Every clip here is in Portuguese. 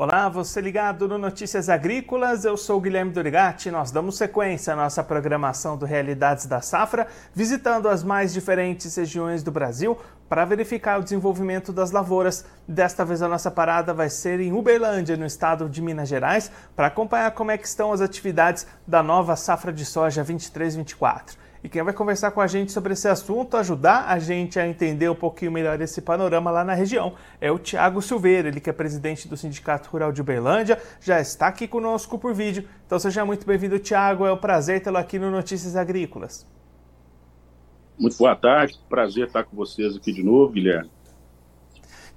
Olá, você ligado no Notícias Agrícolas, eu sou Guilherme Dorigatti. Nós damos sequência à nossa programação do Realidades da Safra, visitando as mais diferentes regiões do Brasil para verificar o desenvolvimento das lavouras. Desta vez a nossa parada vai ser em Uberlândia, no estado de Minas Gerais, para acompanhar como é que estão as atividades da nova safra de soja 23-24. E quem vai conversar com a gente sobre esse assunto, ajudar a gente a entender um pouquinho melhor esse panorama lá na região, é o Tiago Silveira, ele que é presidente do Sindicato Rural de Uberlândia, já está aqui conosco por vídeo. Então seja muito bem-vindo, Tiago, é um prazer tê-lo aqui no Notícias Agrícolas. Muito boa tarde, prazer estar com vocês aqui de novo, Guilherme.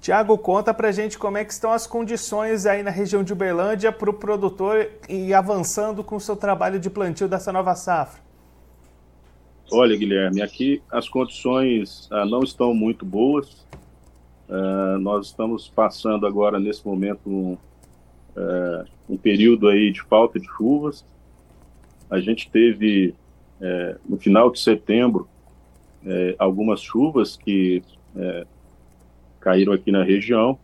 Tiago, conta pra gente como é que estão as condições aí na região de Uberlândia para o produtor e avançando com o seu trabalho de plantio dessa nova safra. Olha, Guilherme, aqui as condições ah, não estão muito boas. Ah, nós estamos passando agora, nesse momento, um, ah, um, período aí de falta de chuvas. A gente teve, eh, no final de setembro, eh, algumas chuvas que eh, caíram aqui na região.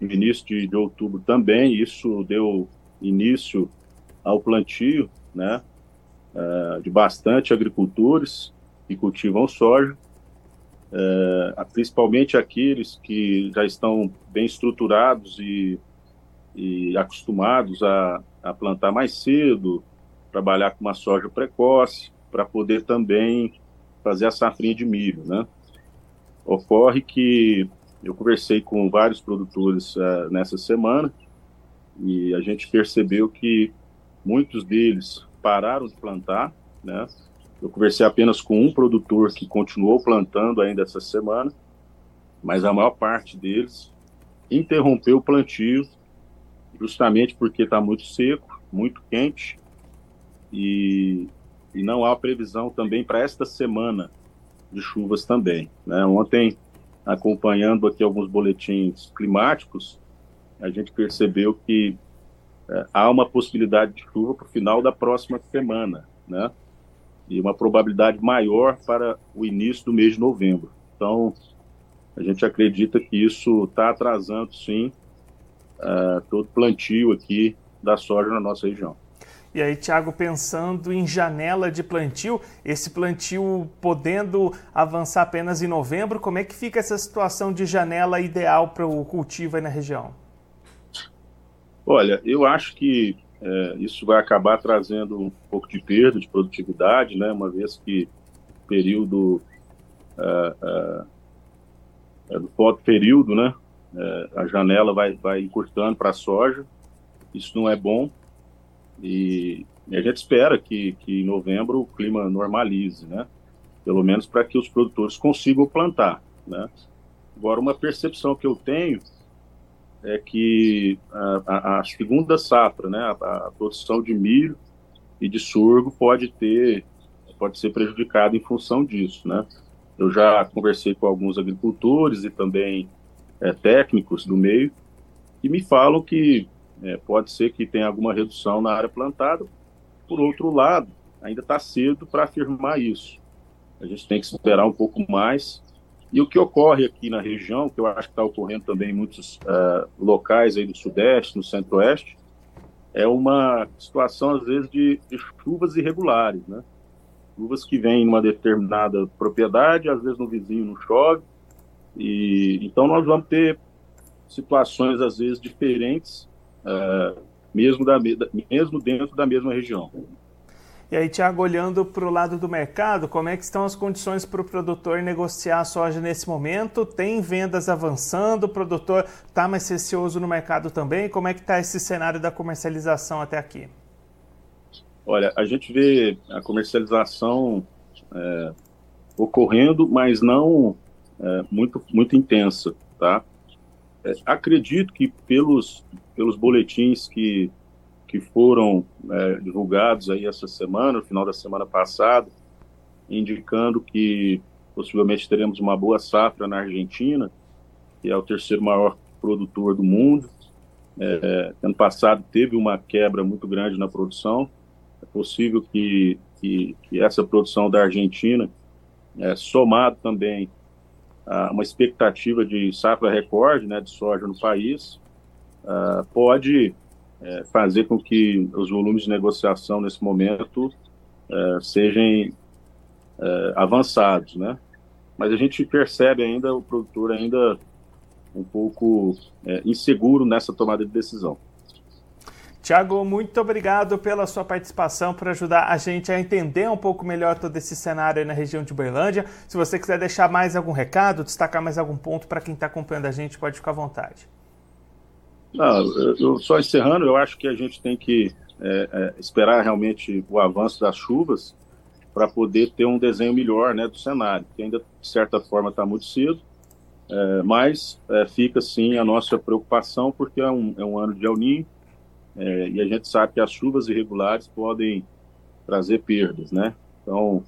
No início de, de outubro também, isso deu início ao plantio, né? Uh, de bastante agricultores que cultivam soja, uh, principalmente aqueles que já estão bem estruturados e, e acostumados a, a plantar mais cedo, trabalhar com uma soja precoce, para poder também fazer a safrinha de milho, né? Ocorre que eu conversei com vários produtores uh, nessa semana e a gente percebeu que muitos deles pararam de plantar, né? Eu conversei apenas com um produtor que continuou plantando ainda essa semana, mas a maior parte deles interrompeu o plantio justamente porque está muito seco, muito quente e, e não há previsão também para esta semana de chuvas também. Né? Ontem, acompanhando aqui alguns boletins climáticos, a gente percebeu que é, há uma possibilidade de chuva para o final da próxima semana, né? E uma probabilidade maior para o início do mês de novembro. Então, a gente acredita que isso está atrasando, sim, uh, todo plantio aqui da soja na nossa região. E aí, Tiago, pensando em janela de plantio, esse plantio podendo avançar apenas em novembro, como é que fica essa situação de janela ideal para o cultivo aí na região? Olha, eu acho que é, isso vai acabar trazendo um pouco de perda de produtividade, né? Uma vez que o período é, é, é do foto período, né? É, a janela vai, vai encurtando para a soja. Isso não é bom e, e, a gente espera que, que em novembro o clima normalize, né? Pelo menos para que os produtores consigam plantar, né? Agora, uma percepção que eu tenho é que a, a, segunda safra, né, a, a, produção de milho e de sorgo pode ter, pode ser prejudicada em função disso, né? Eu já conversei com alguns agricultores e também é, técnicos do meio que me falam que é, pode ser que tenha alguma redução na área plantada. Por outro lado, ainda está cedo para afirmar isso. A gente tem que esperar um pouco mais e o que ocorre aqui na região, que eu acho que está ocorrendo também em muitos uh, locais aí do Sudeste, no Centro-Oeste, é uma situação, às vezes, de, de, chuvas irregulares, né? Chuvas que vêm em uma determinada propriedade, às vezes no vizinho não chove, e então nós vamos ter situações, às vezes, diferentes, uh, mesmo, da, mesmo dentro da mesma região. E aí, Tiago, olhando para o lado do mercado, como é que estão as condições para o produtor negociar a soja nesse momento? Tem vendas avançando? O produtor está mais receoso no mercado também? Como é que está esse cenário da comercialização até aqui? Olha, a gente vê a comercialização é, ocorrendo, mas não é, muito, muito intensa, tá? É, acredito que pelos, pelos boletins que que foram é, divulgados aí essa semana, no final da semana passada, indicando que possivelmente teremos uma boa safra na Argentina, que é o terceiro maior produtor do mundo. É, ano passado teve uma quebra muito grande na produção. É possível que, que, que essa produção da Argentina, é, somado também a uma expectativa de safra recorde né, de soja no país, uh, pode é, fazer com que os volumes de negociação nesse momento é, sejam é, avançados, né? Mas a gente percebe ainda o produtor ainda um pouco é, inseguro nessa tomada de decisão. Tiago, muito obrigado pela sua participação, por ajudar a gente a entender um pouco melhor todo esse cenário aí na região de Uberlândia. Se você quiser deixar mais algum recado, destacar mais algum ponto para quem está acompanhando a gente, pode ficar à vontade. Não, eu, só encerrando, eu acho que a gente tem que é, é, esperar realmente o avanço das chuvas para poder ter um desenho melhor né, do cenário, que ainda, de certa forma, está muito cedo, é, mas é, fica, sim, a nossa preocupação, porque é um, é um ano de El Ninho, é, e a gente sabe que as chuvas irregulares podem trazer perdas, né? Então,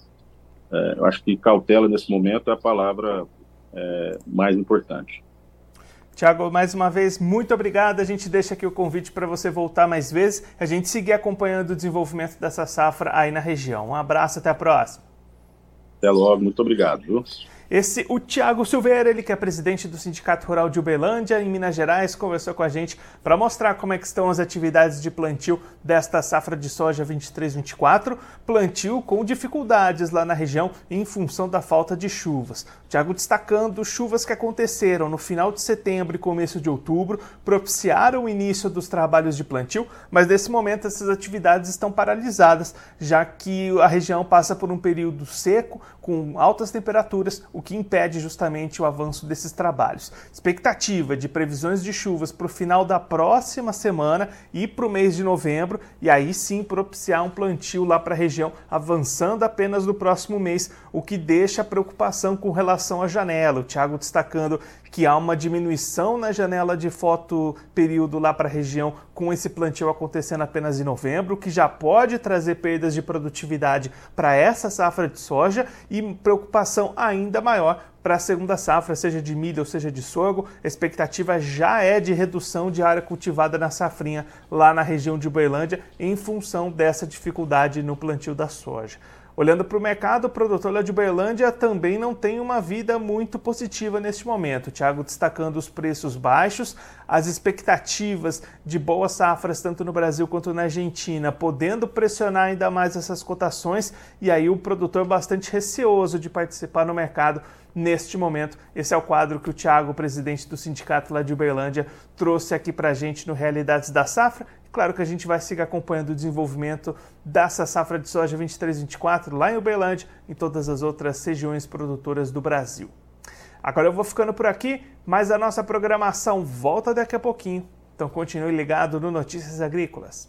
eu acho que cautela, nesse momento, é a palavra mais importante. Tiago, mais uma vez, muito obrigado. A gente deixa aqui o convite para você voltar mais vezes, a gente seguir acompanhando o desenvolvimento dessa safra aí na região. Um abraço, até a próxima. Até logo, muito obrigado. Viu? Esse, o Tiago Silveira, ele que é presidente do Sindicato Rural de Uberlândia, em Minas Gerais, conversou com a gente para mostrar como é que estão as atividades de plantio desta safra de soja 23-24, plantio com dificuldades lá na região em função da falta de chuvas. Tiago destacando chuvas que aconteceram no final de setembro e começo de outubro, propiciaram o início dos trabalhos de plantio, mas nesse momento essas atividades estão paralisadas, já que a região passa por um período seco, com altas temperaturas, o que impede justamente o avanço desses trabalhos. Expectativa de previsões de chuvas para o final da próxima semana e para o mês de novembro, e aí sim propiciar um plantio lá para a região, avançando apenas no próximo mês, o que deixa preocupação com relação à janela. O Thiago destacando que há uma diminuição na janela de foto período lá para a região com esse plantio acontecendo apenas em novembro, que já pode trazer perdas de produtividade para essa safra de soja e preocupação ainda maior para a segunda safra, seja de milho ou seja de sorgo. A expectativa já é de redução de área cultivada na safrinha lá na região de Uberlândia em função dessa dificuldade no plantio da soja. Olhando para o mercado, o produtor lá de Uberlândia também não tem uma vida muito positiva neste momento. Tiago destacando os preços baixos, as expectativas de boas safras tanto no Brasil quanto na Argentina, podendo pressionar ainda mais essas cotações, e aí o produtor bastante receoso de participar no mercado neste momento. Esse é o quadro que o Tiago, presidente do sindicato lá de Uberlândia, trouxe aqui para a gente no Realidades da Safra. Claro que a gente vai seguir acompanhando o desenvolvimento dessa safra de soja 23-24 lá em Uberlândia e em todas as outras regiões produtoras do Brasil. Agora eu vou ficando por aqui, mas a nossa programação volta daqui a pouquinho. Então continue ligado no Notícias Agrícolas.